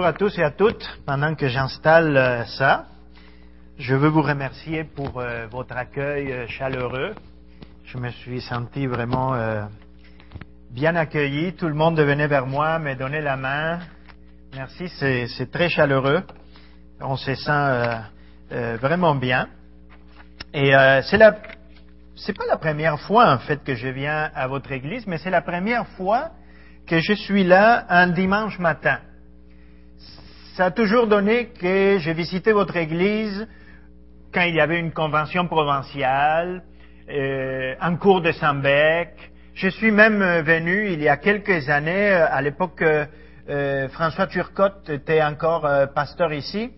Bonjour à tous et à toutes. Pendant que j'installe euh, ça, je veux vous remercier pour euh, votre accueil euh, chaleureux. Je me suis senti vraiment bien accueilli. Tout le monde venait vers moi, me donnait la main. Merci, c'est très chaleureux. On se sent vraiment bien. Et c'est pas la première fois en fait que je viens à votre église, mais c'est la première fois que je suis là un dimanche matin ça a toujours donné que j'ai visité votre église quand il y avait une convention provinciale, euh, en cours de Saint-Bec. Je suis même euh, venu il y a quelques années, euh, à l'époque euh, François Turcotte était encore pasteur ici,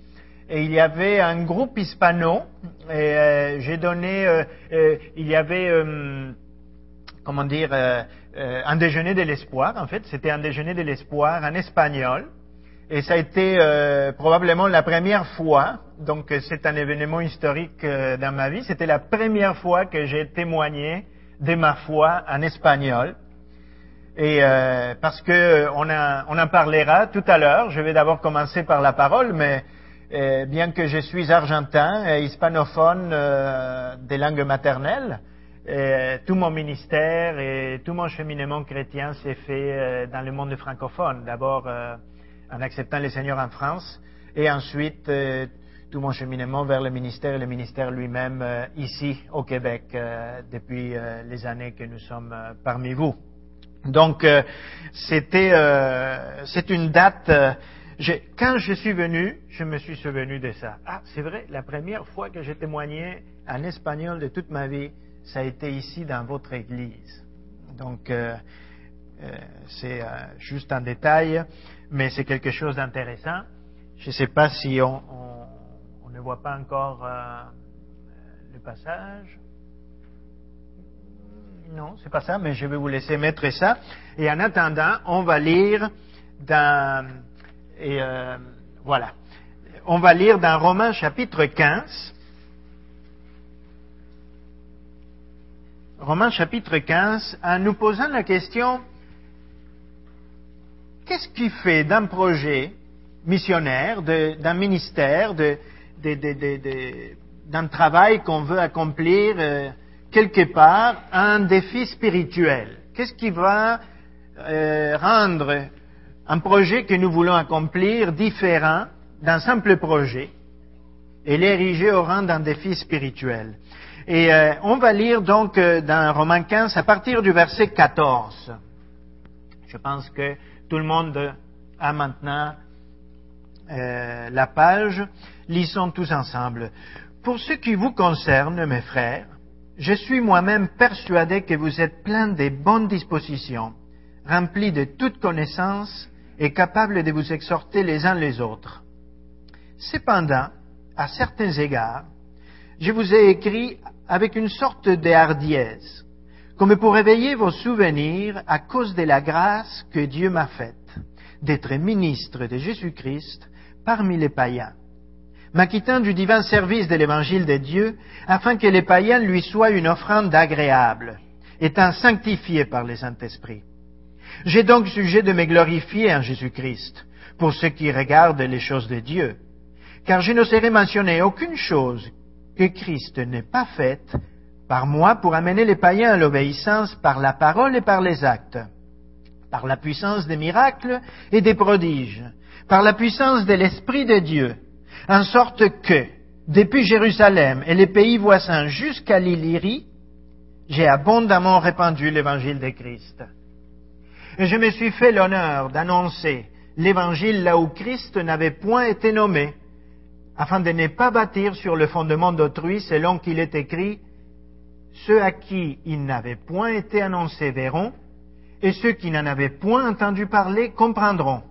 et il y avait un groupe hispano, j'ai donné, il y avait, comment dire, un déjeuner de l'espoir, en fait, c'était un déjeuner de l'espoir en espagnol, et ça a été euh, probablement la première fois, donc c'est un événement historique euh, dans ma vie, c'était la première fois que j'ai témoigné de ma foi en espagnol. Et euh, parce que on, on, en parlera tout à l'heure, je vais d'abord commencer par la parole, mais bien que je suis argentin et hispanophone des langues maternelles, tout mon ministère et tout mon cheminement chrétien s'est fait dans le monde francophone. D'abord en acceptant le Seigneur en France, et ensuite euh, tout mon cheminement vers le ministère et le ministère lui-même euh, ici au Québec euh, depuis les années que nous sommes parmi vous. Donc c'était c'est une date. quand je suis venu, je me suis souvenu de ça. Ah, c'est vrai, la première fois que j'ai témoigné en espagnol de toute ma vie, ça a été ici dans votre église. Donc c'est juste un détail mais c'est quelque chose d'intéressant. Je ne sais pas si on, ne voit pas encore euh, le passage. Non, c'est pas ça, mais je vais vous laisser mettre ça. Et en attendant, on va lire dans et euh, voilà, on va lire dans Romains chapitre 15. Romains chapitre 15, en nous posant la question qu'est-ce qui fait d'un projet missionnaire, d'un ministère, d'un travail qu'on veut accomplir euh, quelque part, un défi spirituel? Qu'est-ce qui va euh, rendre un projet que nous voulons accomplir différent d'un simple projet et l'ériger au rang d'un défi spirituel? Et euh, on va lire donc dans Romains 15 à partir du verset 14. Je pense que tout le monde a maintenant euh, la page. Lisons tous ensemble. Pour ce qui vous concerne, mes frères, je suis moi-même persuadé que vous êtes pleins de bonnes dispositions, remplis de toute connaissance et capables de vous exhorter les uns les autres. Cependant, à certains égards, je vous ai écrit avec une sorte de hardiesse, comme pour éveiller vos souvenirs à cause de la grâce que Dieu m'a faite d'être ministre de Jésus-Christ parmi les païens, m'acquittant du divin service de l'évangile de Dieu, afin que les païens lui soient une offrande agréable, étant sanctifiés par le Saint-Esprit. J'ai donc sujet de me glorifier en Jésus-Christ, pour ce qui regarde les choses de Dieu, car je n'oserais mentionner aucune chose que Christ n'ait pas faite par moi pour amener les païens à l'obéissance par la parole et par les actes, par la puissance des miracles et des prodiges, par la puissance de l'Esprit de Dieu, en sorte que, depuis Jérusalem et les pays voisins jusqu'à l'Illyrie, j'ai abondamment répandu l'évangile de Christ. Et je me suis fait l'honneur d'annoncer l'évangile là où Christ n'avait point été nommé, afin de ne pas bâtir sur le fondement d'autrui selon qu'il est écrit, ceux à qui il n'avait point été annoncé verront, et ceux qui n'en avaient point entendu parler comprendront.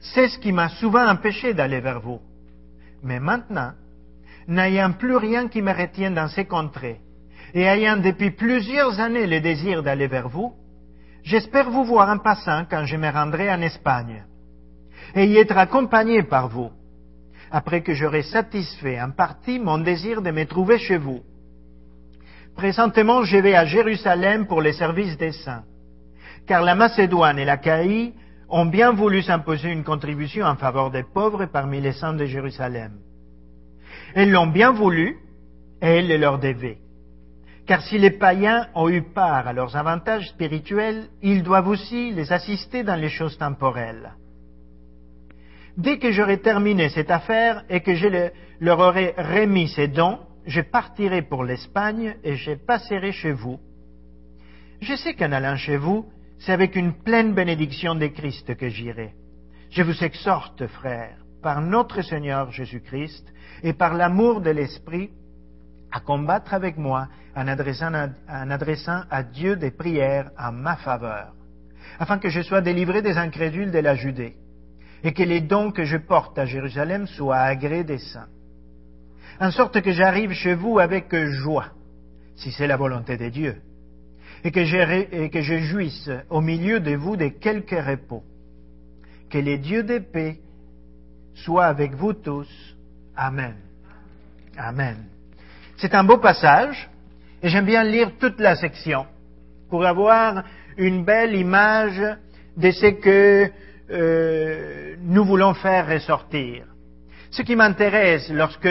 C'est ce qui m'a souvent empêché d'aller vers vous. Mais maintenant, n'ayant plus rien qui me retienne dans ces contrées, et ayant depuis plusieurs années le désir d'aller vers vous, j'espère vous voir en passant quand je me rendrai en Espagne, et y être accompagné par vous, après que j'aurai satisfait en partie mon désir de me trouver chez vous Présentement, je vais à Jérusalem pour les services des saints, car la Macédoine et la Caïe ont bien voulu s'imposer une contribution en faveur des pauvres parmi les saints de Jérusalem. Elles l'ont bien voulu et elles le leur devaient. Car si les païens ont eu part à leurs avantages spirituels, ils doivent aussi les assister dans les choses temporelles. Dès que j'aurai terminé cette affaire et que je leur aurai remis ces dons, je partirai pour l'Espagne et je passerai chez vous. Je sais qu'en allant chez vous, c'est avec une pleine bénédiction de Christ que j'irai. Je vous exhorte, frères, par notre Seigneur Jésus-Christ et par l'amour de l'Esprit, à combattre avec moi en adressant, en adressant à Dieu des prières en ma faveur, afin que je sois délivré des incrédules de la Judée, et que les dons que je porte à Jérusalem soient agré des saints, en sorte que j'arrive chez vous avec joie, si c'est la volonté de Dieu, et que, je, que je jouisse au milieu de vous de quelques repos. Que les dieux de paix soient avec vous tous. Amen. Amen. C'est un beau passage, et j'aime bien lire toute la section pour avoir une belle image de ce que euh, nous voulons faire ressortir. Ce qui m'intéresse lorsque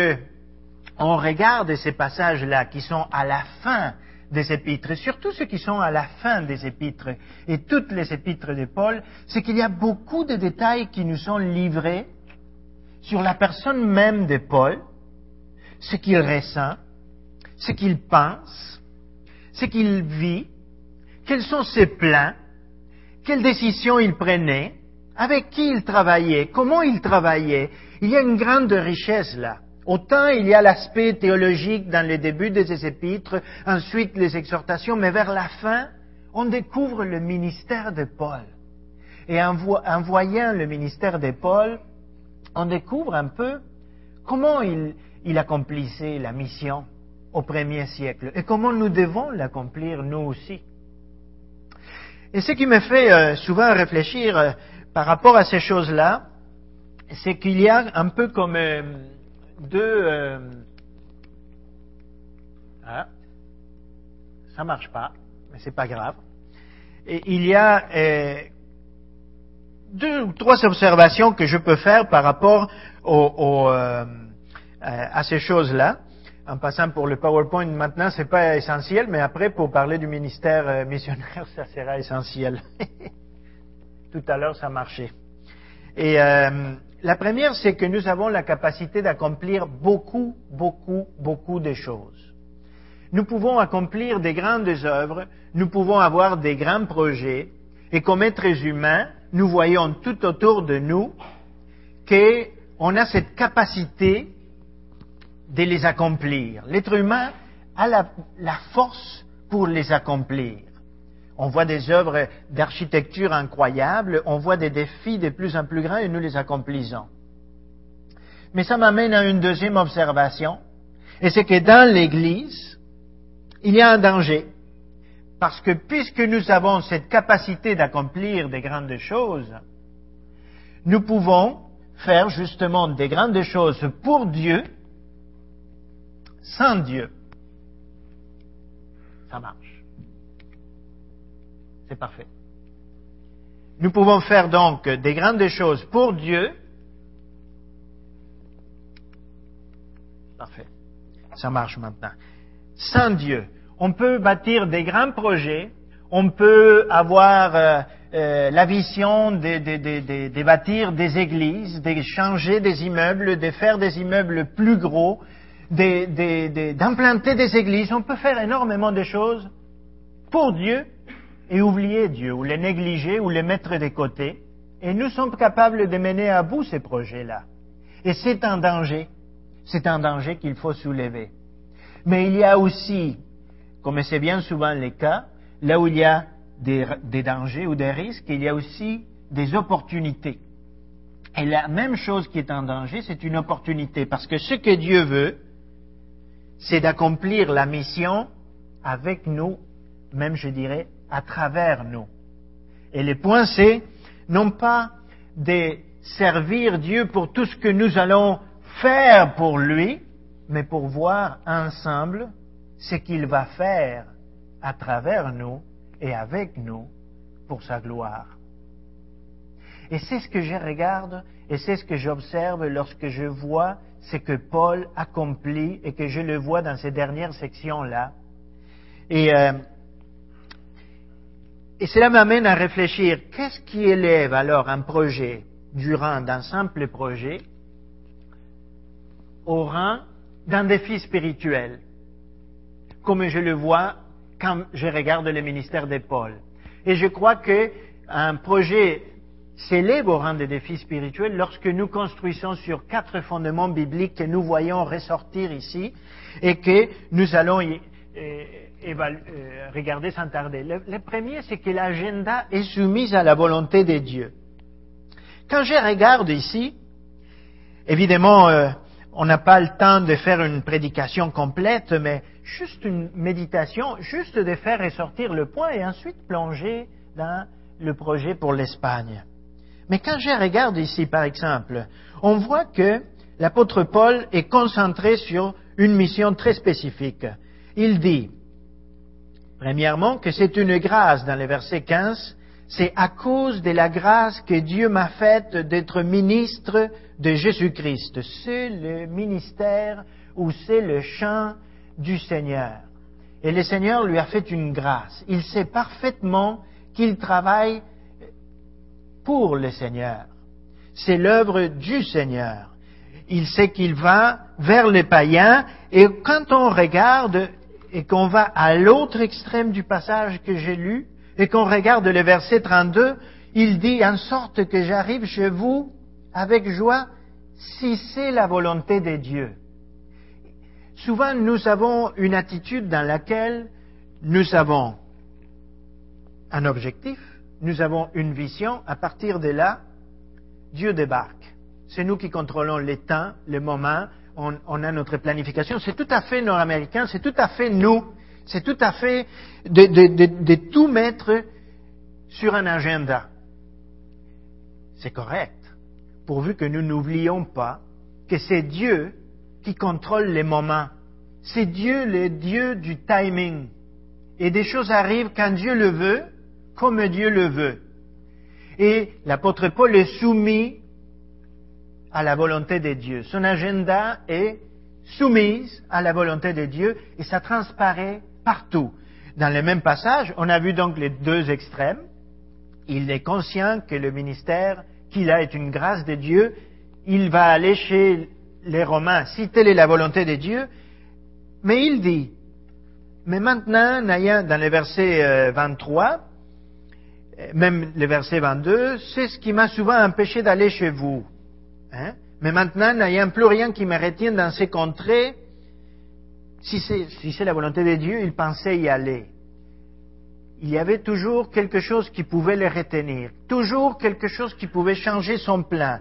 on regarde ces passages-là qui sont à la fin des épîtres, et surtout ceux qui sont à la fin des épîtres, et toutes les épîtres de Paul, c'est qu'il y a beaucoup de détails qui nous sont livrés sur la personne même de Paul, ce qu'il ressent, ce qu'il pense, ce qu'il vit, quels sont ses plans, quelles décisions il prenait, avec qui il travaillait, comment il travaillait. Il y a une grande richesse là. Autant il y a l'aspect théologique dans le début des épîtres, ensuite les exhortations, mais vers la fin, on découvre le ministère de Paul. Et en, voyant le ministère de Paul, on découvre un peu comment il accomplissait la mission au premier siècle et comment nous devons l'accomplir nous aussi. Et ce qui me fait euh, souvent réfléchir euh, par rapport à ces choses-là, c'est qu'il y a un peu comme euh, deux... Ah, ça marche pas, mais c'est pas grave. Et il y a deux ou trois observations que je peux faire par rapport à ces choses-là en passant pour le PowerPoint maintenant, c'est pas essentiel, mais après, pour parler du ministère euh, missionnaire, ça sera essentiel. Tout à l'heure, ça marchait. Et euh, la première, c'est que nous avons la capacité d'accomplir beaucoup, beaucoup, beaucoup de choses. Nous pouvons accomplir des grandes œuvres, nous pouvons avoir des grands projets, et comme êtres humains, nous voyons tout autour de nous qu'on a cette capacité de les accomplir. L'être humain a la, force pour les accomplir. On voit des œuvres d'architecture incroyables, on voit des défis de plus en plus grands et nous les accomplissons. Mais ça m'amène à une deuxième observation, et c'est que dans l'Église, il y a un danger. Parce que puisque nous avons cette capacité d'accomplir des grandes choses, nous pouvons faire justement des grandes choses pour Dieu sans Dieu, ça marche. C'est parfait. Nous pouvons faire donc des grandes choses pour Dieu. Parfait. Ça marche maintenant. Sans Dieu, on peut bâtir des grands projets, on peut avoir euh, euh, la vision de, bâtir des églises, de changer des immeubles, de faire des immeubles plus gros, d'implanter des églises, on peut faire énormément de choses pour Dieu et oublier Dieu, ou les négliger, ou les mettre de côté. Et nous sommes capables de mener à bout ces projets-là. Et c'est un danger. C'est un danger qu'il faut soulever. Mais il y a aussi, comme c'est bien souvent le cas, là où il y a des, dangers ou des risques, il y a aussi des opportunités. Et la même chose qui est en danger, c'est une opportunité. Parce que ce que Dieu veut, c'est d'accomplir la mission avec nous, même je dirais à travers nous. Et le point c'est non pas de servir Dieu pour tout ce que nous allons faire pour lui, mais pour voir ensemble ce qu'il va faire à travers nous et avec nous pour sa gloire. Et c'est ce que je regarde et c'est ce que j'observe lorsque je vois ce que Paul accomplit et que je le vois dans ces dernières sections-là. Et, euh, et cela m'amène à réfléchir, qu'est-ce qui élève alors un projet du rang d'un simple projet au rang d'un défi spirituel, comme je le vois quand je regarde le ministère de Paul. Et je crois qu'un projet s'élève au rang de défi spirituel lorsque nous construisons sur quatre fondements bibliques que nous voyons ressortir ici et que nous allons y, euh, euh, regarder sans tarder. Le, premier, c'est que l'agenda est soumis à la volonté de Dieu. Quand je regarde ici, évidemment, euh, on n'a pas le temps de faire une prédication complète, mais juste une méditation, juste de faire ressortir le point et ensuite plonger dans le projet pour l'Espagne. Mais quand je regarde ici, par exemple, on voit que l'apôtre Paul est concentré sur une mission très spécifique. Il dit, premièrement, que c'est une grâce dans le verset 15, c'est à cause de la grâce que Dieu m'a faite d'être ministre de Jésus-Christ. C'est le ministère ou c'est le chant du Seigneur. Et le Seigneur lui a fait une grâce. Il sait parfaitement qu'il travaille pour le Seigneur. C'est l'œuvre du Seigneur. Il sait qu'il va vers les païens et quand on regarde et qu'on va à l'autre extrême du passage que j'ai lu et qu'on regarde le verset 32, il dit en sorte que j'arrive chez vous avec joie si c'est la volonté de Dieu. Souvent, nous avons une attitude dans laquelle nous avons un objectif, nous avons une vision, à partir de là, Dieu débarque. C'est nous qui contrôlons les temps, les moments, on, a notre planification. C'est tout à fait nord-américain, c'est tout à fait nous, c'est tout à fait de, tout mettre sur un agenda. C'est correct, pourvu que nous n'oublions pas que c'est Dieu qui contrôle les moments. C'est Dieu le Dieu du timing. Et des choses arrivent quand Dieu le veut, comme Dieu le veut. Et l'apôtre Paul est soumis à la volonté de Dieu. Son agenda est soumis à la volonté de Dieu et ça transparaît partout. Dans le même passage, on a vu donc les deux extrêmes. Il est conscient que le ministère qu'il a est une grâce de Dieu. Il va aller chez les Romains si telle est la volonté de Dieu. Mais il dit, mais maintenant, dans le verset 23, même le verset 22, c'est ce qui m'a souvent empêché d'aller chez vous. Hein? Mais maintenant, n'ayant plus rien qui me retienne dans ces contrées, si c'est si la volonté de Dieu, il pensait y aller. Il y avait toujours quelque chose qui pouvait le retenir, toujours quelque chose qui pouvait changer son plan.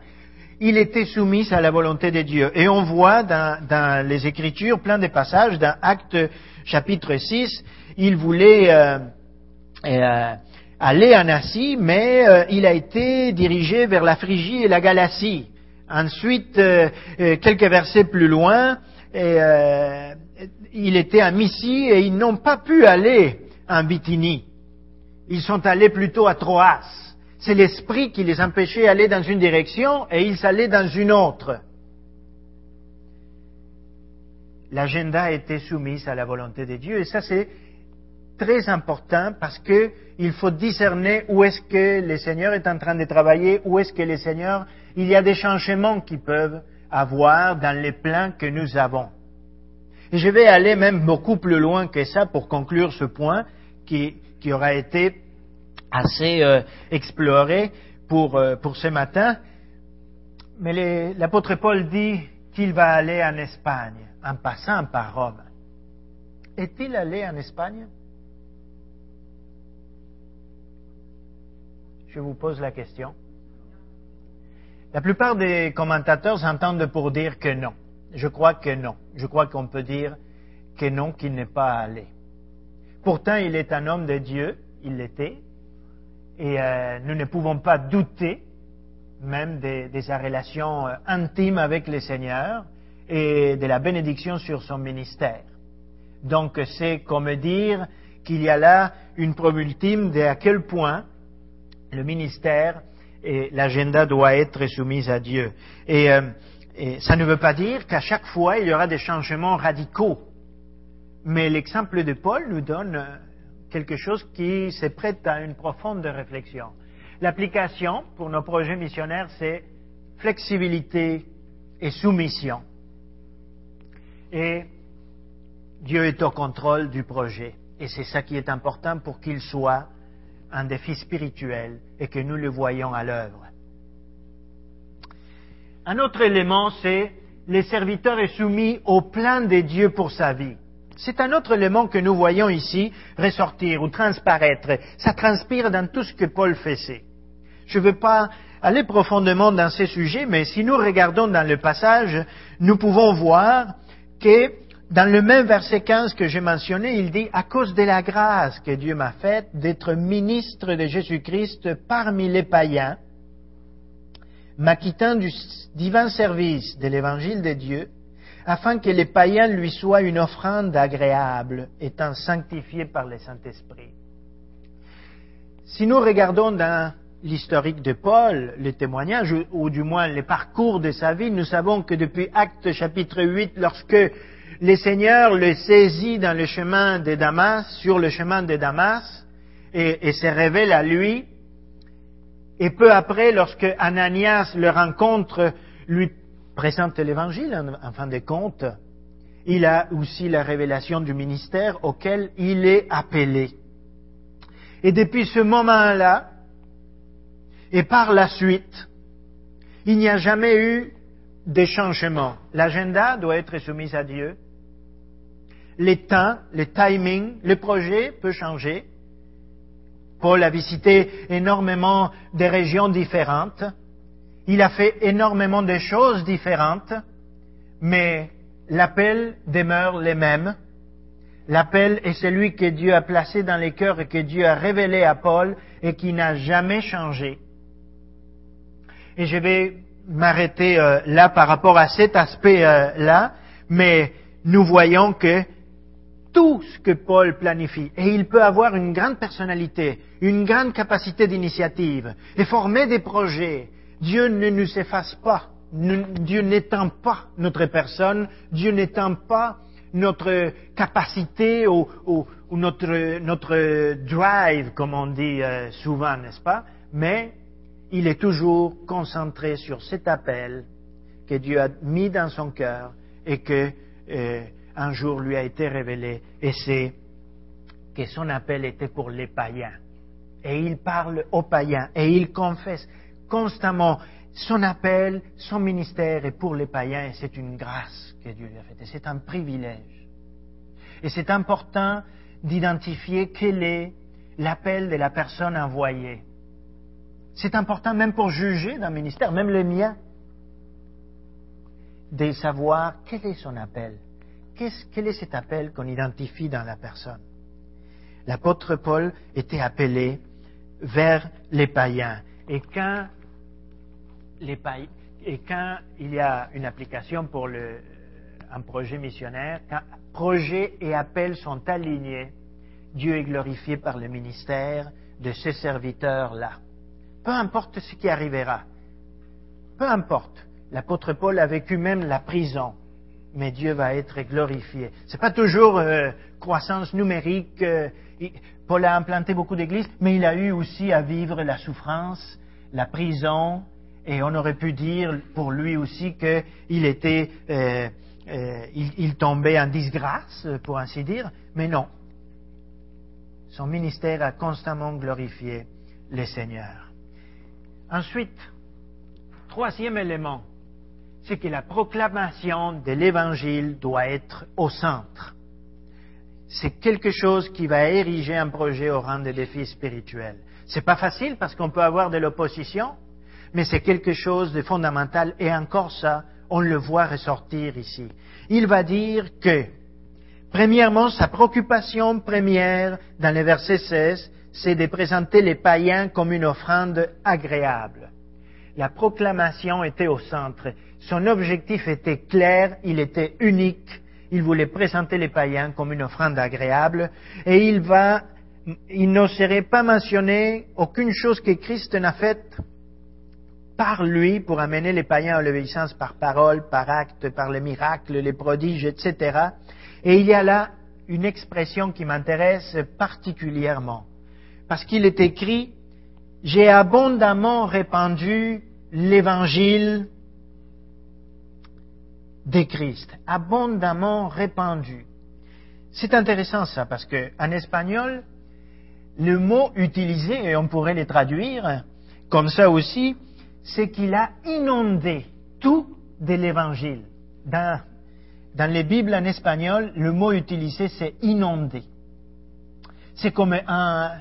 Il était soumis à la volonté de Dieu. Et on voit dans, dans les Écritures plein de passages, dans Acte chapitre 6, il voulait euh, euh, aller en Asie, mais euh, il a été dirigé vers la Phrygie et la Galatie. Ensuite, euh, euh, quelques versets plus loin, il était à Missie et ils n'ont pas pu aller en Bithynie. Ils sont allés plutôt à Troas. C'est l'esprit qui les empêchait d'aller dans une direction et ils allaient dans une autre. L'agenda était soumis à la volonté de Dieu et ça c'est très important parce que il faut discerner où est-ce que le Seigneur est en train de travailler, où est-ce que le Seigneur, il y a des changements qui peuvent avoir dans les plans que nous avons. Et je vais aller même beaucoup plus loin que ça pour conclure ce point qui, qui aura été assez euh, exploré pour, euh, pour ce matin. Mais l'apôtre Paul dit qu'il va aller en Espagne en passant par Rome. Est-il allé en Espagne? Je vous pose la question. La plupart des commentateurs s'entendent pour dire que non. Je crois que non. Je crois qu'on peut dire que non, qu'il n'est pas allé. Pourtant, il est un homme de Dieu, il l'était, et euh, nous ne pouvons pas douter même de, de, sa relation euh, intime avec le Seigneur et de la bénédiction sur son ministère. Donc c'est comme dire qu'il y a là une preuve ultime de à quel point le ministère et l'agenda doit être soumis à Dieu. Et, euh, ça ne veut pas dire qu'à chaque fois il y aura des changements radicaux. Mais l'exemple de Paul nous donne euh, quelque chose qui se prête à une profonde réflexion. L'application pour nos projets missionnaires, c'est flexibilité et soumission. Et Dieu est au contrôle du projet. Et c'est ça qui est important pour qu'il soit un défi spirituel et que nous le voyons à l'œuvre. Un autre élément, c'est les serviteurs est soumis au plan de Dieu pour sa vie. C'est un autre élément que nous voyons ici ressortir ou transparaître. Ça transpire dans tout ce que Paul faisait. Je ne veux pas aller profondément dans ces sujets, mais si nous regardons dans le passage, nous pouvons voir que dans le même verset 15 que j'ai mentionné, il dit, à cause de la grâce que Dieu m'a faite d'être ministre de Jésus-Christ parmi les païens, m'acquittant du divin service de l'évangile de Dieu, afin que les païens lui soient une offrande agréable, étant sanctifiés par le Saint-Esprit. Si nous regardons dans l'historique de Paul, les témoignages, ou du moins les parcours de sa vie, nous savons que depuis Actes chapitre 8, lorsque le Seigneur le saisit dans le chemin de Damas, sur le chemin de Damas, et, se révèle à lui. Et peu après, lorsque Ananias le rencontre, lui présente l'évangile, en, fin de compte, il a aussi la révélation du ministère auquel il est appelé. Et depuis ce moment-là, et par la suite, il n'y a jamais eu de changement. L'agenda doit être soumis à Dieu les temps, le timing, le projet peut changer. Paul a visité énormément de régions différentes. Il a fait énormément de choses différentes, mais l'appel demeure le même. L'appel est celui que Dieu a placé dans les cœurs et que Dieu a révélé à Paul et qui n'a jamais changé. Et je vais m'arrêter euh, là par rapport à cet aspect-là, mais nous voyons que tout ce que Paul planifie. Et il peut avoir une grande personnalité, une grande capacité d'initiative et former des projets. Dieu ne nous efface pas. Dieu n'étend pas notre personne. Dieu n'étend pas notre capacité ou, notre, notre, drive, comme on dit euh, souvent, n'est-ce pas? Mais il est toujours concentré sur cet appel que Dieu a mis dans son cœur et que euh, un jour lui a été révélé, et c'est que son appel était pour les païens. Et il parle aux païens, et il confesse constamment son appel, son ministère est pour les païens, et c'est une grâce que Dieu lui a faite, et c'est un privilège. Et c'est important d'identifier quel est l'appel de la personne envoyée. C'est important même pour juger d'un ministère, même le mien, de savoir quel est son appel quel est cet appel qu'on identifie dans la personne? L'apôtre Paul était appelé vers les païens. Et quand, et quand il y a une application pour un projet missionnaire, quand projet et appel sont alignés, Dieu est glorifié par le ministère de ces serviteurs-là. Peu importe ce qui arrivera, peu importe. L'apôtre Paul a vécu même la prison mais Dieu va être glorifié. Ce n'est pas toujours euh, croissance numérique. Euh, Paul a implanté beaucoup d'églises, mais il a eu aussi à vivre la souffrance, la prison, et on aurait pu dire pour lui aussi qu'il était, euh, il, il, tombait en disgrâce, pour ainsi dire, mais non. Son ministère a constamment glorifié le Seigneur. Ensuite, troisième élément, c'est que la proclamation de l'Évangile doit être au centre. C'est quelque chose qui va ériger un projet au rang de défi spirituel. C'est pas facile parce qu'on peut avoir de l'opposition, mais c'est quelque chose de fondamental et encore ça, on le voit ressortir ici. Il va dire que, premièrement, sa préoccupation première dans le verset 16, c'est de présenter les païens comme une offrande agréable. La proclamation était au centre. Son objectif était clair, il était unique, il voulait présenter les païens comme une offrande agréable, et il va, il pas mentionner aucune chose que Christ n'a faite par lui pour amener les païens à l'obéissance par parole, par acte, par les miracles, les prodiges, etc. Et il y a là une expression qui m'intéresse particulièrement, parce qu'il est écrit, j'ai abondamment répandu l'évangile de Christ, abondamment répandu. C'est intéressant ça, parce qu'en espagnol, le mot utilisé, et on pourrait le traduire comme ça aussi, c'est qu'il a inondé tout de l'évangile. Dans, dans les Bibles en espagnol, le mot utilisé, c'est inondé. C'est comme un,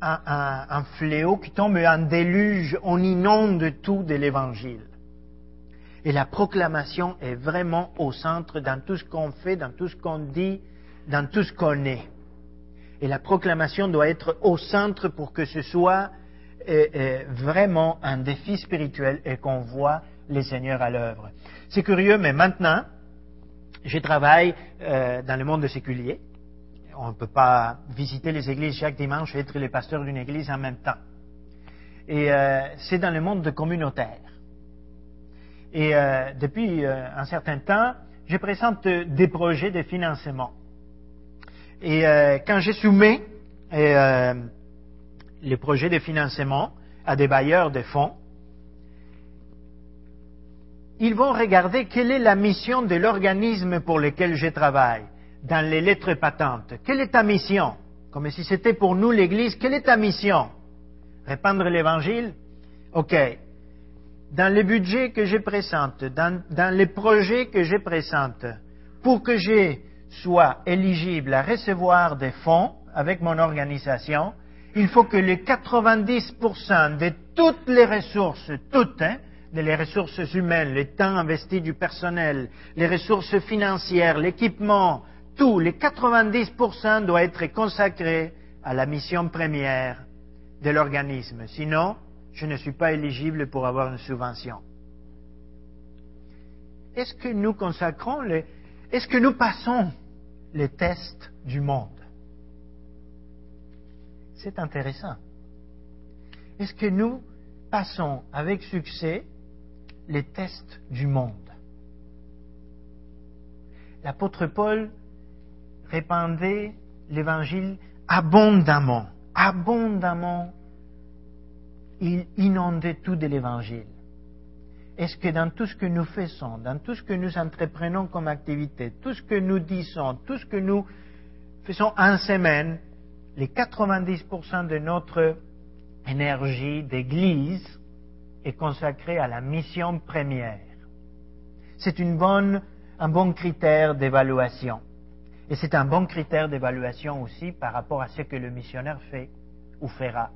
un, fléau qui tombe, un déluge, on inonde tout de l'évangile. Et la proclamation est vraiment au centre dans tout ce qu'on fait, dans tout ce qu'on dit, dans tout ce qu'on est. Et la proclamation doit être au centre pour que ce soit euh, euh, vraiment un défi spirituel et qu'on voit les seigneurs à l'œuvre. C'est curieux, mais maintenant, je travaille euh, dans le monde séculier. On ne peut pas visiter les églises chaque dimanche et être le pasteur d'une église en même temps. Et c'est dans le monde communautaire. Et depuis un certain temps, je présente des projets de financement. Et euh, quand je soumets euh, les projets de financement à des bailleurs de fonds, ils vont regarder quelle est la mission de l'organisme pour lequel je travaille dans les lettres patentes. Quelle est ta mission Comme si c'était pour nous l'Église, quelle est ta mission Répandre l'Évangile OK. Dans les budgets que je présente, dans, les projets que je présente, pour que j'ai soit éligible à recevoir des fonds avec mon organisation, il faut que les 90% de toutes les ressources, toutes, hein, de les ressources humaines, le temps investi du personnel, les ressources financières, l'équipement, tout, les 90% doivent être consacrés à la mission première de l'organisme. Sinon, je ne suis pas éligible pour avoir une subvention. Est-ce que nous consacrons les, est-ce que nous passons les tests du monde? C'est intéressant. Est-ce que nous passons avec succès les tests du monde? L'apôtre Paul répandait l'évangile abondamment, abondamment. Il inondait tout de l'évangile est-ce que dans tout ce que nous faisons, dans tout ce que nous entreprenons comme activité, tout ce que nous disons, tout ce que nous faisons en semaine, les 90% de notre énergie d'église est consacrée à la mission première. C'est un bon critère d'évaluation. Et c'est un bon critère d'évaluation aussi par rapport à ce que le missionnaire fait ou fera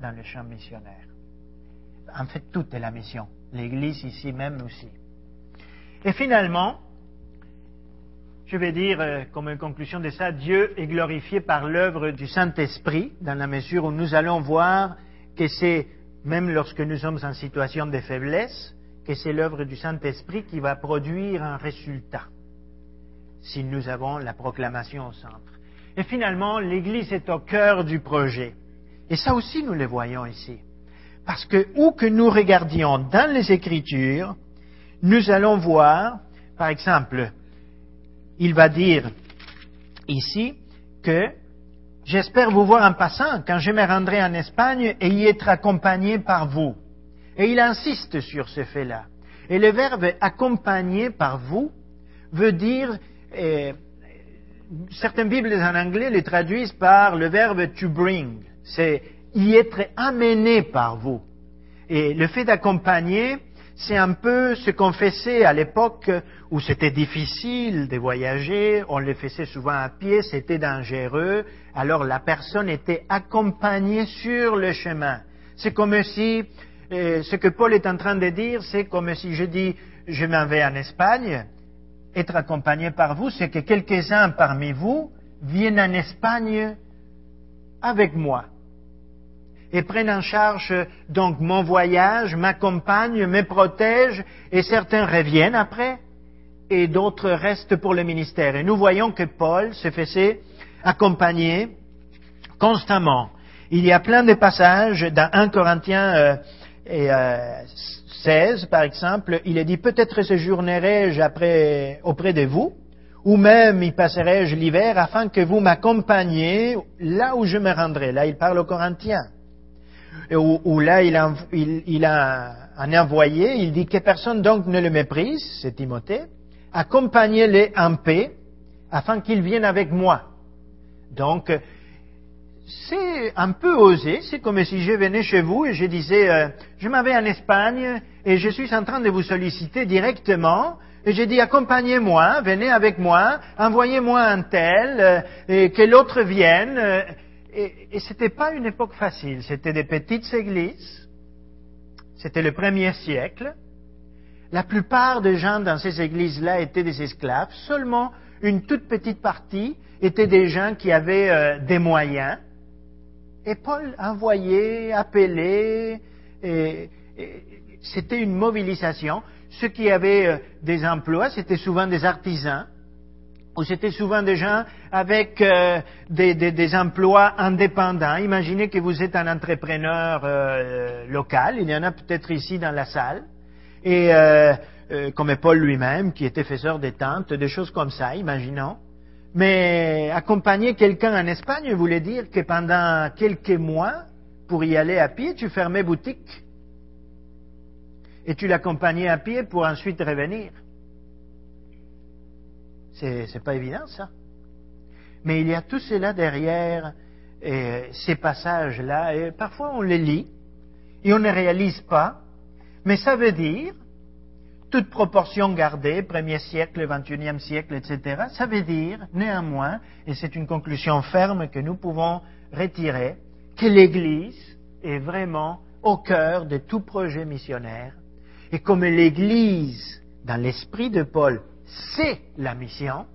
dans le champ missionnaire. En fait, tout est la mission l'Église ici même aussi. Et finalement, je vais dire euh, comme une conclusion de ça, Dieu est glorifié par l'œuvre du Saint-Esprit, dans la mesure où nous allons voir que c'est, même lorsque nous sommes en situation de faiblesse, que c'est l'œuvre du Saint-Esprit qui va produire un résultat, si nous avons la proclamation au centre. Et finalement, l'Église est au cœur du projet. Et ça aussi, nous le voyons ici. Parce que où que nous regardions dans les Écritures, nous allons voir, par exemple, il va dire ici que j'espère vous voir en passant quand je me rendrai en Espagne et y être accompagné par vous. Et il insiste sur ce fait-là. Et le verbe accompagné par vous veut dire, certaines Bibles en anglais les traduisent par le verbe to bring. C'est y être amené par vous. Et le fait d'accompagner, c'est un peu ce qu'on faisait à l'époque où c'était difficile de voyager, on le faisait souvent à pied, c'était dangereux, alors la personne était accompagnée sur le chemin. C'est comme si, euh, ce que Paul est en train de dire, c'est comme si je dis, je m'en vais en Espagne, être accompagné par vous, c'est que quelques-uns parmi vous viennent en Espagne avec moi et prennent en charge donc mon voyage, m'accompagnent, me protègent, et certains reviennent après, et d'autres restent pour le ministère. Et nous voyons que Paul se faisait accompagner constamment. Il y a plein de passages dans 1 Corinthiens euh, 16, par exemple, il est dit peut-être séjournerai-je après auprès de vous, ou même y passerai-je l'hiver afin que vous m'accompagniez là où je me rendrai. Là, il parle aux Corinthiens. Ou, là, il a, il, a un envoyé, il dit que personne donc ne le méprise, c'est Timothée, accompagnez-les en paix afin qu'ils viennent avec moi. Donc, c'est un peu osé, c'est comme si je venais chez vous et je disais, euh, je m'en vais en Espagne et je suis en train de vous solliciter directement et j'ai dit, accompagnez-moi, venez avec moi, envoyez-moi un tel, euh, et que l'autre vienne. Euh, et, et ce n'était pas une époque facile, c'était des petites églises, c'était le premier siècle. La plupart des gens dans ces églises-là étaient des esclaves, seulement une toute petite partie étaient des gens qui avaient euh, des moyens. Et Paul envoyait, appelait, et c'était une mobilisation. Ceux qui avaient euh, des emplois, c'était souvent des artisans, ou c'était souvent des gens avec euh, des, emplois indépendants. Imaginez que vous êtes un entrepreneur euh, local, il y en a peut-être ici dans la salle, et comme Paul lui-même, qui était faiseur des tentes, des choses comme ça, imaginons. Mais accompagner quelqu'un en Espagne voulait dire que pendant quelques mois, pour y aller à pied, tu fermais boutique et tu l'accompagnais à pied pour ensuite revenir. C'est, pas évident, ça. Mais il y a tout cela derrière ces passages-là, et parfois on les lit et on ne réalise pas, mais ça veut dire, toute proportion gardée, premier siècle, 21e siècle, etc., ça veut dire, néanmoins, et c'est une conclusion ferme que nous pouvons retirer, que l'Église est vraiment au cœur de tout projet missionnaire et comme l'Église, dans l'esprit de Paul, c'est la mission,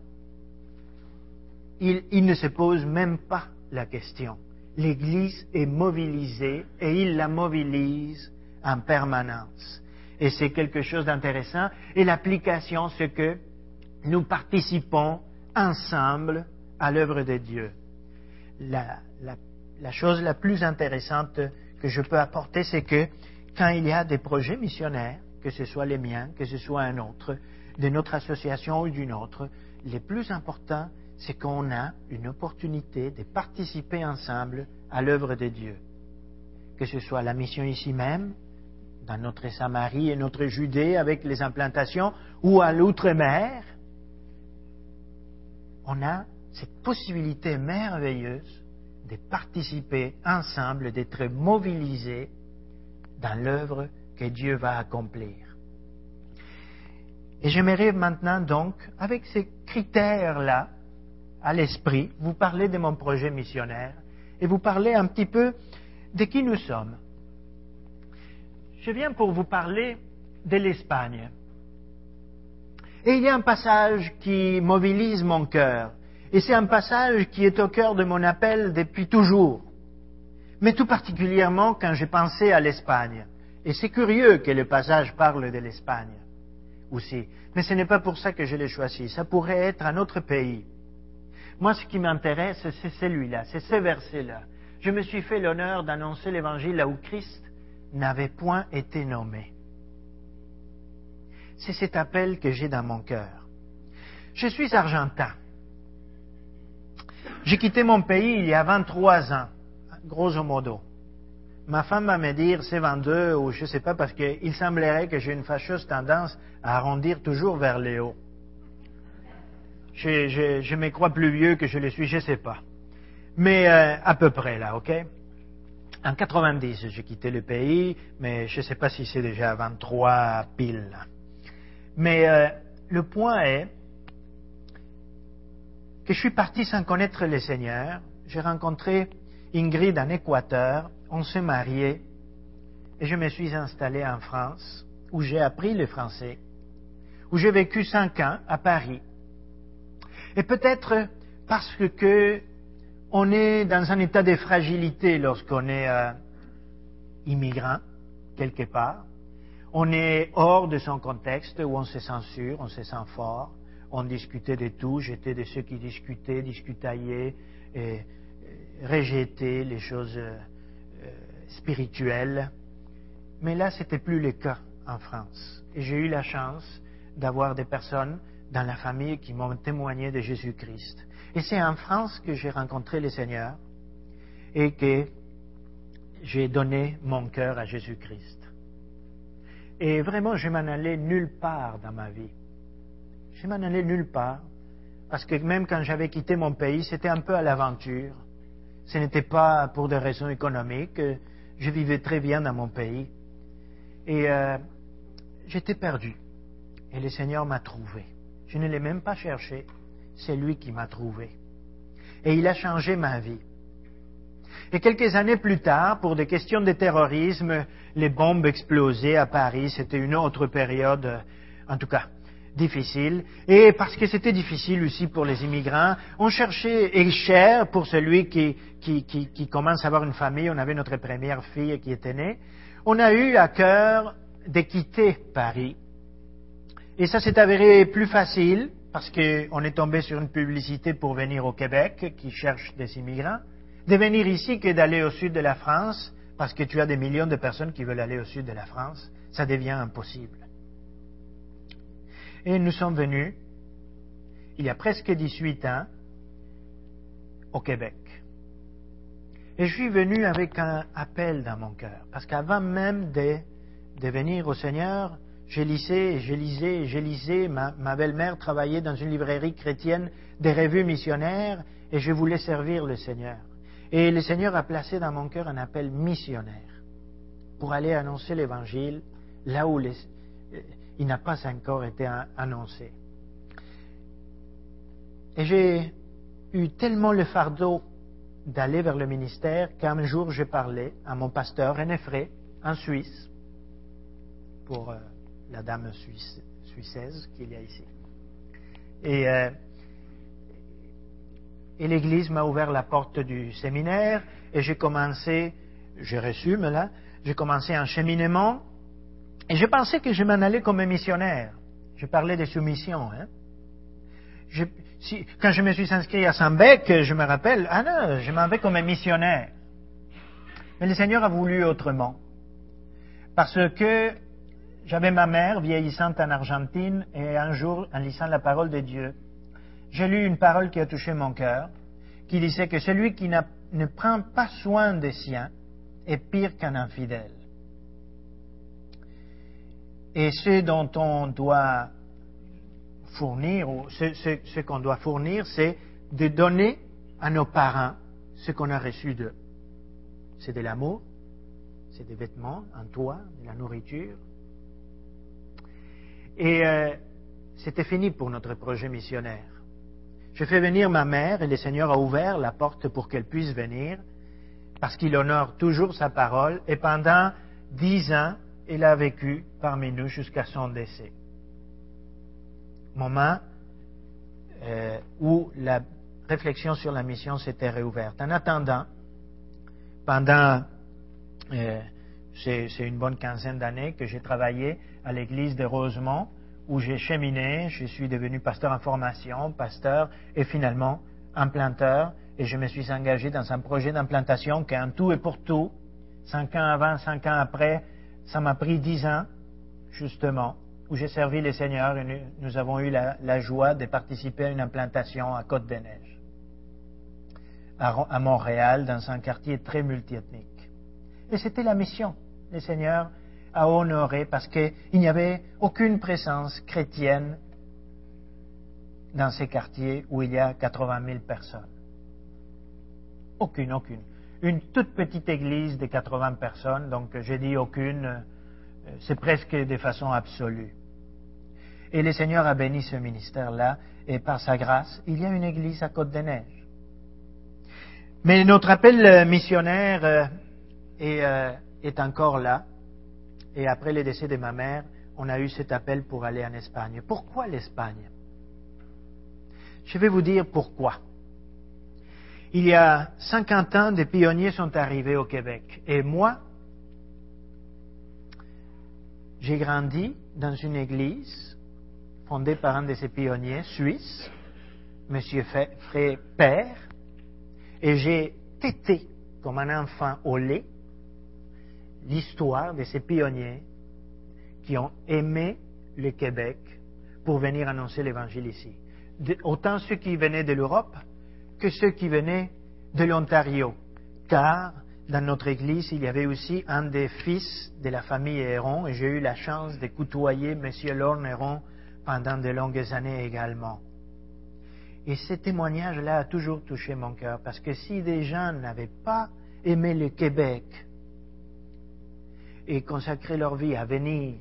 il, ne se pose même pas la question. L'Église est mobilisée et il la mobilise en permanence. Et c'est quelque chose d'intéressant. Et l'application, c'est que nous participons ensemble à l'œuvre de Dieu. La, chose la plus intéressante que je peux apporter, c'est que quand il y a des projets missionnaires, que ce soit les miens, que ce soit un autre, de notre association ou d'une autre, le plus important, c'est qu'on a une opportunité de participer ensemble à l'œuvre de Dieu. Que ce soit la mission ici même, dans notre Samarie et notre Judée avec les implantations, ou à l'outre-mer, on a cette possibilité merveilleuse de participer ensemble, d'être mobilisés dans l'œuvre que Dieu va accomplir. Et j'aimerais maintenant donc, avec ces critères-là à l'esprit, vous parler de mon projet missionnaire et vous parler un petit peu de qui nous sommes. Je viens pour vous parler de l'Espagne. Et il y a un passage qui mobilise mon cœur. Et c'est un passage qui est au cœur de mon appel depuis toujours. Mais tout particulièrement quand j'ai pensé à l'Espagne. Et c'est curieux que le passage parle de l'Espagne aussi. Mais ce n'est pas pour ça que je l'ai choisi. Ça pourrait être un autre pays. Moi, ce qui m'intéresse, c'est celui-là, c'est ce verset-là. Je me suis fait l'honneur d'annoncer l'évangile là où Christ n'avait point été nommé. C'est cet appel que j'ai dans mon cœur. Je suis argentin. J'ai quitté mon pays il y a 23 ans, grosso modo ma femme va me dire c'est 22 ou je ne sais pas parce qu'il semblerait que j'ai une fâcheuse tendance à arrondir toujours vers les hauts. Je, me crois plus vieux que je le suis, je ne sais pas. Mais euh, à peu près là, ok? En 90, j'ai quitté le pays, mais je ne sais pas si c'est déjà 23 pile. Mais euh, le point est que je suis parti sans connaître le Seigneur. J'ai rencontré Ingrid en Équateur on s'est marié et je me suis installé en France, où j'ai appris le français, où j'ai vécu cinq ans à Paris. Et peut-être parce que on est dans un état de fragilité lorsqu'on est euh, immigrant quelque part. On est hors de son contexte où on se censure, on se sent fort, on discutait de tout. J'étais de ceux qui discutaient, discutaillaient et, rejettaient les choses euh, spirituel. Mais là, ce n'était plus le cas en France. Et j'ai eu la chance d'avoir des personnes dans la famille qui m'ont témoigné de Jésus-Christ. Et c'est en France que j'ai rencontré le Seigneur et que j'ai donné mon cœur à Jésus-Christ. Et vraiment, je m'en allais nulle part dans ma vie. Je m'en allais nulle part, parce que même quand j'avais quitté mon pays, c'était un peu à l'aventure. Ce n'était pas pour des raisons économiques. Je vivais très bien dans mon pays. Et euh, j'étais perdu. Et le Seigneur m'a trouvé. Je ne l'ai même pas cherché. C'est lui qui m'a trouvé. Et il a changé ma vie. Et quelques années plus tard, pour des questions de terrorisme, les bombes explosaient à Paris. C'était une autre période, en tout cas, difficile. Et parce que c'était difficile aussi pour les immigrants, on cherchait, et cher pour celui qui, qui, qui, qui commence à avoir une famille, on avait notre première fille qui était née, on a eu à cœur de quitter Paris. Et ça s'est avéré plus facile parce qu'on est tombé sur une publicité pour venir au Québec qui cherche des immigrants, de venir ici que d'aller au sud de la France parce que tu as des millions de personnes qui veulent aller au sud de la France, ça devient impossible. Et nous sommes venus, il y a presque 18 ans, au Québec. Et je suis venu avec un appel dans mon cœur, parce qu'avant même de, de, venir au Seigneur, je lisais, je lisais, je lisais. Ma, belle-mère travaillait dans une librairie chrétienne des revues missionnaires, et je voulais servir le Seigneur. Et le Seigneur a placé dans mon cœur un appel missionnaire pour aller annoncer l'Évangile là où les, il n'a pas encore été annoncé. Et j'ai eu tellement le fardeau d'aller vers le ministère qu'un jour j'ai parlé à mon pasteur René Frey en Suisse pour euh, la dame suisse, suissaise qu'il y a ici. Et, euh, et l'Église m'a ouvert la porte du séminaire et j'ai commencé, je résume là, j'ai commencé un cheminement et je pensais que je m'en allais comme un missionnaire. Je parlais de soumission. Hein? Quand je me suis inscrit à Saint-Bec, je me rappelle, ah non, je m'en vais comme un missionnaire. Mais le Seigneur a voulu autrement. Parce que j'avais ma mère vieillissante en Argentine et un jour, en lisant la parole de Dieu, j'ai lu une parole qui a touché mon cœur, qui disait que celui qui ne prend pas soin des siens est pire qu'un infidèle. Et ce dont on doit fournir, ou ce, qu'on doit fournir, c'est de donner à nos parents ce qu'on a reçu d'eux. C'est de l'amour, c'est des vêtements, un toit, de la nourriture. Et euh, c'était fini pour notre projet missionnaire. Je fais venir ma mère et le Seigneur a ouvert la porte pour qu'elle puisse venir parce qu'il honore toujours sa parole et pendant dix ans, il a vécu parmi nous jusqu'à son décès. Moment euh, où la réflexion sur la mission s'était réouverte. En attendant, pendant, euh, c'est une bonne quinzaine d'années que j'ai travaillé à l'église de Rosemont, où j'ai cheminé, je suis devenu pasteur en formation, pasteur et finalement implanteur, et je me suis engagé dans un projet d'implantation qui est un tout et pour tout, cinq ans avant, cinq ans après, ça m'a pris dix ans, justement, où j'ai servi les seigneurs et nous avons eu la, joie de participer à une implantation à Côte-des-Neiges, à, Montréal, dans un quartier très multiethnique. Et c'était la mission. Les seigneurs à honorer parce qu'il n'y avait aucune présence chrétienne dans ces quartiers où il y a 80 000 personnes. Aucune, aucune une toute petite église de 80 personnes, donc j'ai dit aucune, euh, c'est presque de façon absolue. Et le Seigneur a béni ce ministère-là, et par sa grâce, il y a une église à Côte-des-Neiges. Mais notre appel missionnaire euh, est, euh, est encore là, et après le décès de ma mère, on a eu cet appel pour aller en Espagne. Pourquoi l'Espagne? Je vais vous dire pourquoi. Il y a 50 ans, des pionniers sont arrivés au Québec. Et moi, j'ai grandi dans une église fondée par un de ces pionniers suisses, M. Fré Père, et j'ai tété comme un enfant au lait l'histoire de ces pionniers qui ont aimé le Québec pour venir annoncer l'Évangile ici. autant ceux qui venaient de l'Europe que ceux qui venaient de l'Ontario. Car dans notre Église, il y avait aussi un des fils de la famille Héron, et j'ai eu la chance de côtoyer M. Lorne Héron pendant de longues années également. Et ce témoignage-là a toujours touché mon cœur, parce que si des gens n'avaient pas aimé le Québec et consacré leur vie à venir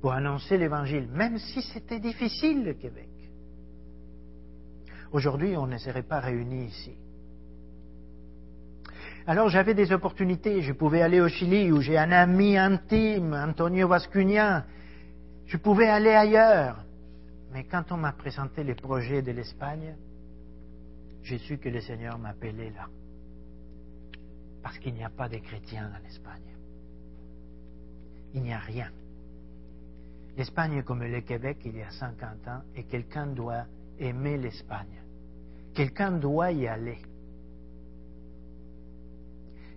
pour annoncer l'Évangile, même si c'était difficile le Québec, aujourd'hui on ne serait pas réunis ici. Alors j'avais des opportunités, je pouvais aller au Chili où j'ai un ami intime, Antonio Vascugnan, je pouvais aller ailleurs. Mais quand on m'a présenté les projets de l'Espagne, j'ai su que le Seigneur m'appelait là. Parce qu'il n'y a pas de chrétiens en Espagne. Il n'y a rien. L'Espagne comme le Québec il y a 50 ans et quelqu'un doit aimer l'Espagne. Quelqu'un doit y aller.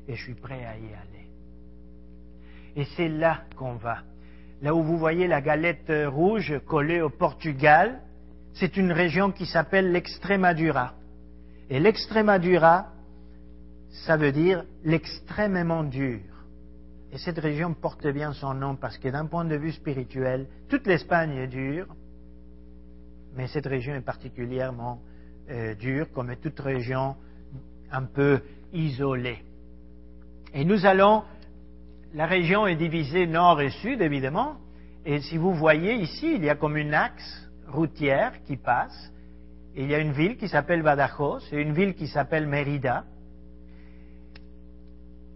Et je suis prêt à y aller. Et c'est là qu'on va. Là où vous voyez la galette rouge collée au Portugal, c'est une région qui s'appelle l'Extremadura. Et l'Extremadura, ça veut dire l'extrêmement dur. Et cette région porte bien son nom parce que d'un point de vue spirituel, toute l'Espagne est dure, mais cette région est particulièrement euh, dure, comme toute région un peu isolée. Et nous allons la région est divisée nord et sud, évidemment. Et si vous voyez ici, il y a comme une axe routière qui passe. il y a une ville qui s'appelle Badajoz et une ville qui s'appelle Mérida.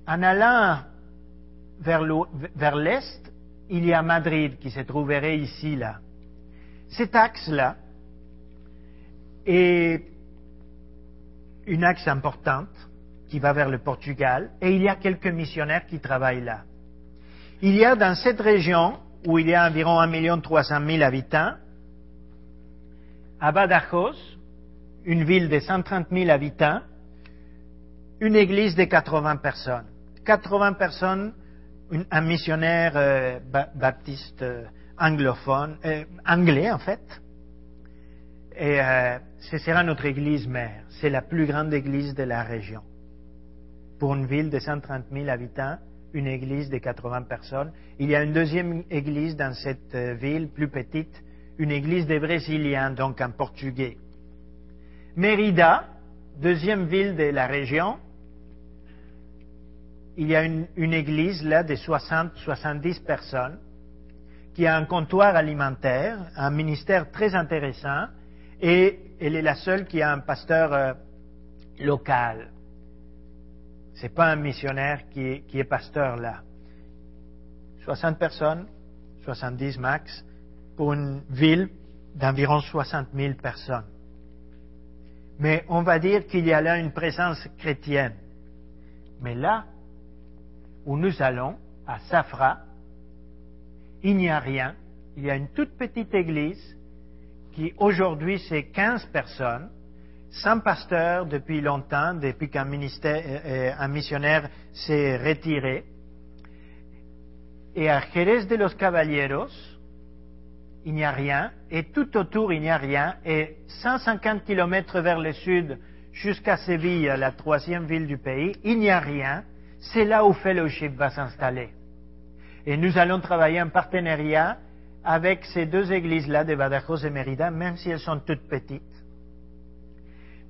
En allant vers l'est, il y a Madrid qui se trouverait ici, là. Cet axe-là est une axe importante qui va vers le Portugal, et il y a quelques missionnaires qui travaillent là. Il y a dans cette région, où il y a environ 1 300 000 habitants, à Badajoz, une ville de 130 000 habitants, une église de 80 personnes. 80 personnes, un missionnaire euh, baptiste euh, anglophone, euh, anglais en fait. Et ce sera notre église mère. C'est la plus grande église de la région pour une ville de 130 000 habitants, une église de 80 personnes. Il y a une deuxième église dans cette ville, plus petite, une église des Brésiliens, donc en portugais. Mérida, deuxième ville de la région, il y a une, église là de 60-70 personnes qui a un comptoir alimentaire, un ministère très intéressant, et elle est la seule qui a un pasteur euh, local. Ce n'est pas un missionnaire qui qui est pasteur là. 60 personnes, 70 max, pour une ville d'environ 60 000 personnes. Mais on va dire qu'il y a là une présence chrétienne. Mais là où nous allons, à Safra, il n'y a rien. Il y a une toute petite église qui aujourd'hui c'est 15 personnes sans pasteur depuis longtemps, depuis qu'un euh, euh, un missionnaire s'est retiré. Et à Jerez de los Caballeros, il n'y a rien, et tout autour, il n'y a rien, et 150 kilomètres vers le sud, jusqu'à Séville, la troisième ville du pays, il n'y a rien. C'est là où Fellowship va s'installer. Et nous allons travailler en partenariat avec ces deux églises-là de Badajoz et Mérida, même si elles sont toutes petites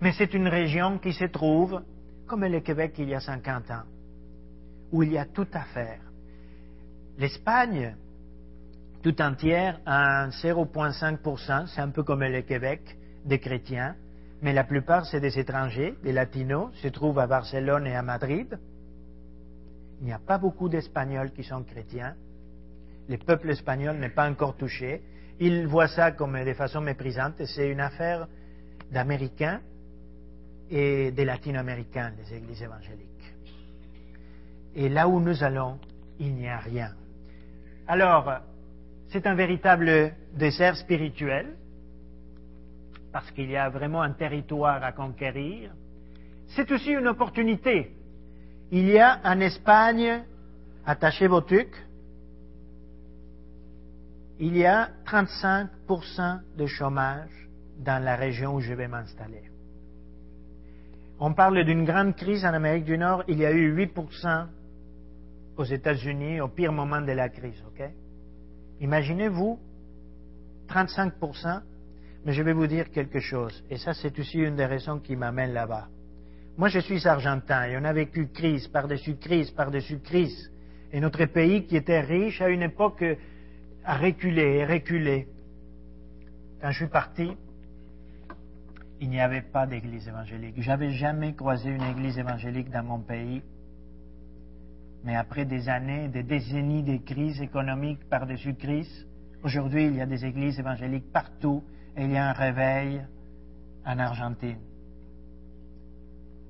mais c'est une région qui se trouve comme le Québec il y a 50 ans, où il y a tout à faire. L'Espagne, tout entière, a 0,5%, c'est un peu comme le Québec, des chrétiens, mais la plupart, c'est des étrangers, des latinos, se trouvent à Barcelone et à Madrid. Il n'y a pas beaucoup d'Espagnols qui sont chrétiens. Le peuple espagnol n'est pas encore touché. Ils voient ça comme de façon méprisante c'est une affaire d'Américains et des latino-américains, des églises évangéliques. Et là où nous allons, il n'y a rien. Alors, c'est un véritable désert spirituel, parce qu'il y a vraiment un territoire à conquérir. C'est aussi une opportunité. Il y a en Espagne, attachez vos tucs, il y a 35% de chômage dans la région où je vais m'installer. On parle d'une grande crise en Amérique du Nord, il y a eu 8% aux États-Unis au pire moment de la crise, ok? Imaginez-vous 35%, mais je vais vous dire quelque chose, et ça c'est aussi une des raisons qui m'amène là-bas. Moi je suis argentin et on a vécu crise par-dessus crise par-dessus crise. Et notre pays qui était riche à une époque a reculé et reculé. Quand je suis parti, il n'y avait pas d'église évangélique. J'avais jamais croisé une église évangélique dans mon pays. Mais après des années, des décennies de crises économiques par-dessus crise, aujourd'hui il y a des églises évangéliques partout et il y a un réveil en Argentine.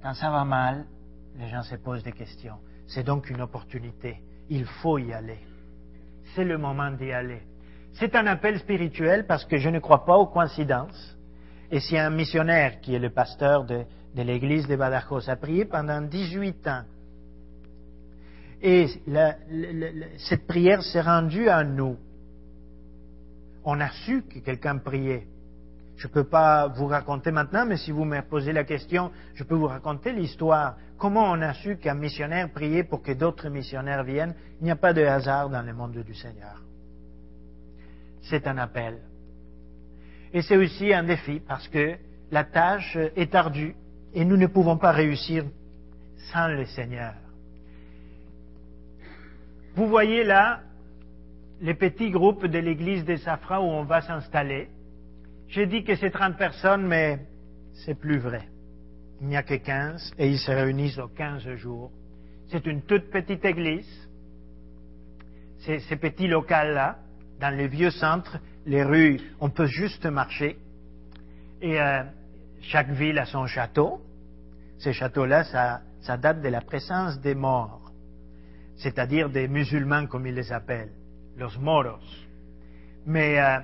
Quand ça va mal, les gens se posent des questions. C'est donc une opportunité. Il faut y aller. C'est le moment d'y aller. C'est un appel spirituel parce que je ne crois pas aux coïncidences. Et si un missionnaire qui est le pasteur de, l'église de Badajoz a prié pendant 18 ans, et cette prière s'est rendue à nous, on a su que quelqu'un priait. Je ne peux pas vous raconter maintenant, mais si vous me posez la question, je peux vous raconter l'histoire. Comment on a su qu'un missionnaire priait pour que d'autres missionnaires viennent? Il n'y a pas de hasard dans le monde du Seigneur. C'est un appel. Et c'est aussi un défi parce que la tâche est ardue et nous ne pouvons pas réussir sans le Seigneur. Vous voyez là les petits groupes de l'église des Safras où on va s'installer. J'ai dit que c'est 30 personnes, mais c'est plus vrai. Il n'y a que 15 et ils se réunissent aux 15 jours. C'est une toute petite église. C'est ces petits locaux-là, dans le vieux centre, les rues, on peut juste marcher. Et euh, chaque ville a son château. Ces châteaux-là, ça, date de la présence des morts, c'est-à-dire des musulmans comme ils les appellent, los moros. Mais euh,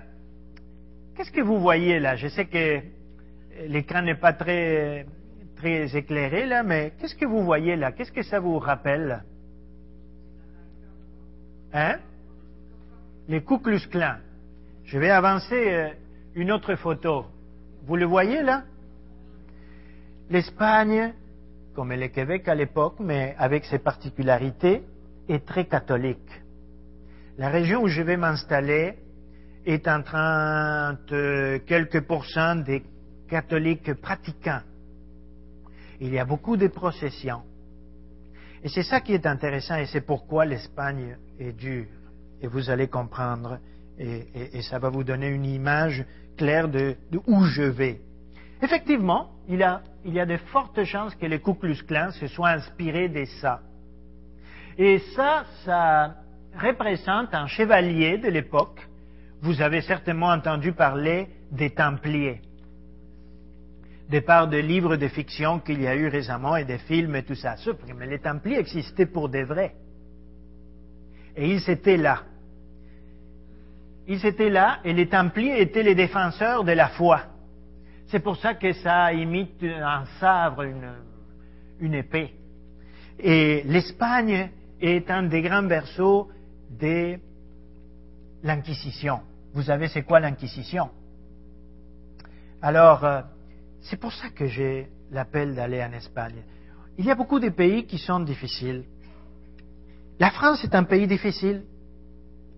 qu'est-ce que vous voyez là? Je sais que l'écran n'est pas très, très éclairé là, mais qu'est-ce que vous voyez là? Qu'est-ce que ça vous rappelle? Hein? Les Ku Klux je vais avancer euh, une autre photo. Vous le voyez là? L'Espagne, comme le Québec à l'époque, mais avec ses particularités, est très catholique. La région où je vais m'installer est en train de quelques pourcents des catholiques pratiquants. Il y a beaucoup de processions. Et c'est ça qui est intéressant et c'est pourquoi l'Espagne est dure. Et vous allez comprendre et, ça va vous donner une image claire de, où je vais. Effectivement, il, y a de fortes chances que les Ku se soient inspirés de ça. Et ça, ça représente un chevalier de l'époque. Vous avez certainement entendu parler des Templiers. Des parts de livres de fiction qu'il y a eu récemment et des films et tout ça. Mais les Templiers existaient pour des vrais. Et ils étaient là ils étaient là et les Templiers étaient les défenseurs de la foi. C'est pour ça que ça imite un sabre, une, épée. Et l'Espagne est un des grands berceaux de l'Inquisition. Vous savez c'est quoi l'Inquisition? Alors, euh, c'est pour ça que j'ai l'appel d'aller en Espagne. Il y a beaucoup de pays qui sont difficiles. La France est un pays difficile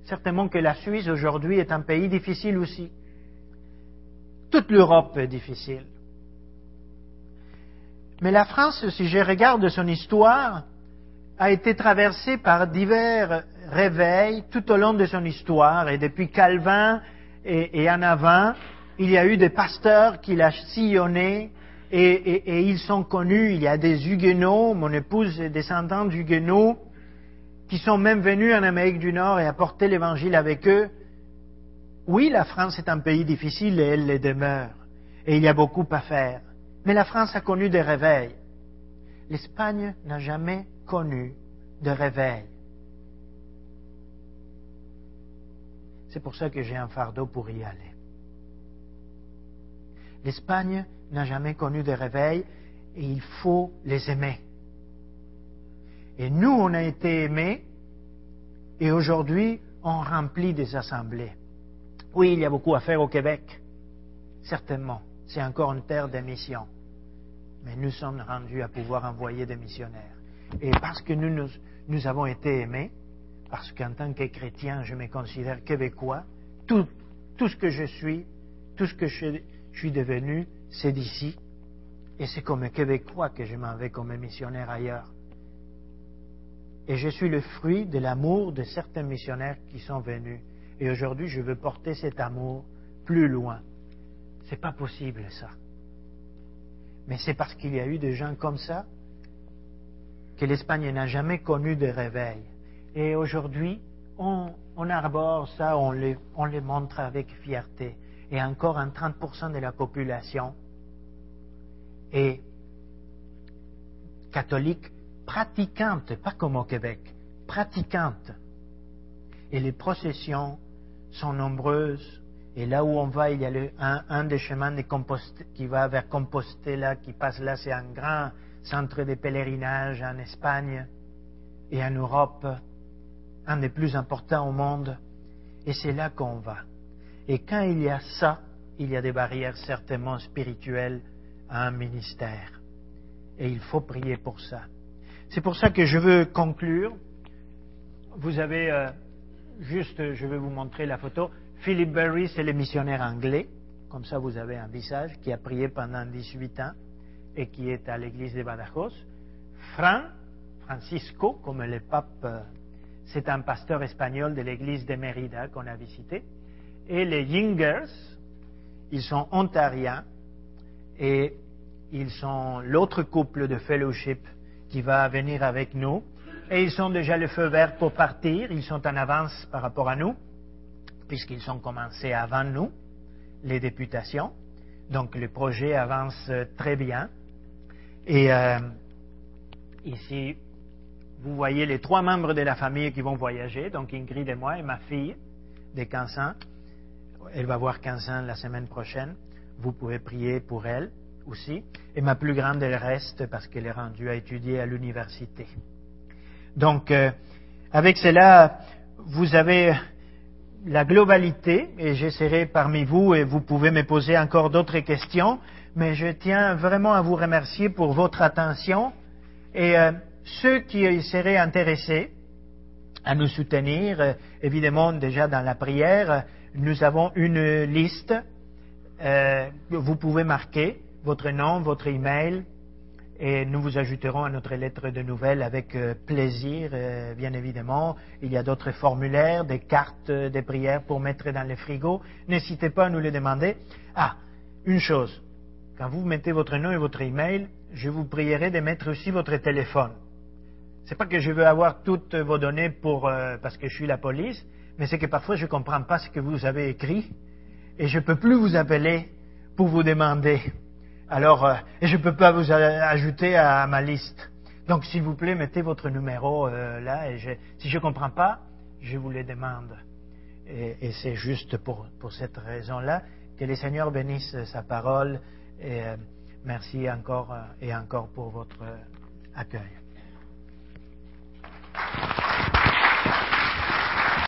certainement que la Suisse aujourd'hui est un pays difficile aussi. Toute l'Europe est difficile. Mais la France, si je regarde son histoire, a été traversée par divers réveils tout au long de son histoire. Et depuis Calvin et, en avant, il y a eu des pasteurs qui l'ont sillonné et, ils sont connus. Il y a des Huguenots, mon épouse est descendante d'Huguenots, qui sont même venus en Amérique du Nord et apporté l'Évangile avec eux. Oui, la France est un pays difficile et elle le demeure. Et il y a beaucoup à faire. Mais la France a connu des réveils. L'Espagne n'a jamais connu de réveil. C'est pour ça que j'ai un fardeau pour y aller. L'Espagne n'a jamais connu de réveil et il faut les aimer. Et nous, on a été aimés, et aujourd'hui, on remplit des assemblées. Oui, il y a beaucoup à faire au Québec. Certainement. C'est encore une terre de mission. Mais nous sommes rendus à pouvoir envoyer des missionnaires. Et parce que nous, nous, avons été aimés, parce qu'en tant que chrétien, je me considère québécois, tout, tout ce que je suis, tout ce que je, suis devenu, c'est d'ici. Et c'est comme québécois que je m'en vais comme missionnaire ailleurs. Et je suis le fruit de l'amour de certains missionnaires qui sont venus. Et aujourd'hui, je veux porter cet amour plus loin. C'est pas possible, ça. Mais c'est parce qu'il y a eu des gens comme ça que l'Espagne n'a jamais connu de réveil. Et aujourd'hui, on, arbore ça, on les, on les montre avec fierté. Et encore un 30% de la population est catholique pratiquante, pas comme au Québec, pratiquante. Et les processions sont nombreuses. Et là où on va, il y a un, des chemins de qui va vers Compostela, qui passe là, c'est un grand centre de pèlerinage en Espagne et en Europe, un des plus importants au monde. Et c'est là qu'on va. Et quand il y a ça, il y a des barrières certainement spirituelles à un ministère. Et il faut prier pour ça. C'est pour ça que je veux conclure. Vous avez euh, juste, je vais vous montrer la photo. Philip Berry, c'est le missionnaire anglais. Comme ça, vous avez un visage qui a prié pendant 18 ans et qui est à l'église de Badajoz. Fran, Francisco, comme le pape, euh, c'est un pasteur espagnol de l'église de Mérida qu'on a visité. Et les Yingers, ils sont ontariens et ils sont l'autre couple de fellowship qui va venir avec nous. Et ils sont déjà le feu vert pour partir. Ils sont en avance par rapport à nous, puisqu'ils ont commencé avant nous, les députations. Donc le projet avance très bien. Et euh, ici, vous voyez les trois membres de la famille qui vont voyager, donc Ingrid et moi et ma fille de 15 ans. Elle va avoir 15 ans la semaine prochaine. Vous pouvez prier pour elle aussi, et ma plus grande, elle reste parce qu'elle est rendue à étudier à l'université. Donc, euh, avec cela, vous avez la globalité, et j'essaierai parmi vous, et vous pouvez me poser encore d'autres questions, mais je tiens vraiment à vous remercier pour votre attention, et euh, ceux qui seraient intéressés à nous soutenir, euh, évidemment déjà dans la prière, nous avons une liste que vous pouvez marquer votre nom, votre email, et nous vous ajouterons à notre lettre de nouvelles avec euh, plaisir, euh, bien évidemment. Il y a d'autres formulaires, des cartes des prières pour mettre dans les frigos. N'hésitez pas à nous les demander. Ah, une chose, quand vous mettez votre nom et votre email, je vous prierai de mettre aussi votre téléphone. C'est pas que je veux avoir toutes vos données pour euh, parce que je suis la police, mais c'est que parfois je ne comprends pas ce que vous avez écrit et je ne peux plus vous appeler pour vous demander. Alors, euh, je ne peux pas vous ajouter à, ma liste. Donc, s'il vous plaît, mettez votre numéro euh, là. Et si je ne comprends pas, je vous le demande. Et, c'est juste pour, cette raison-là que le Seigneur bénisse sa parole. Euh, merci encore euh, et encore pour votre euh, accueil.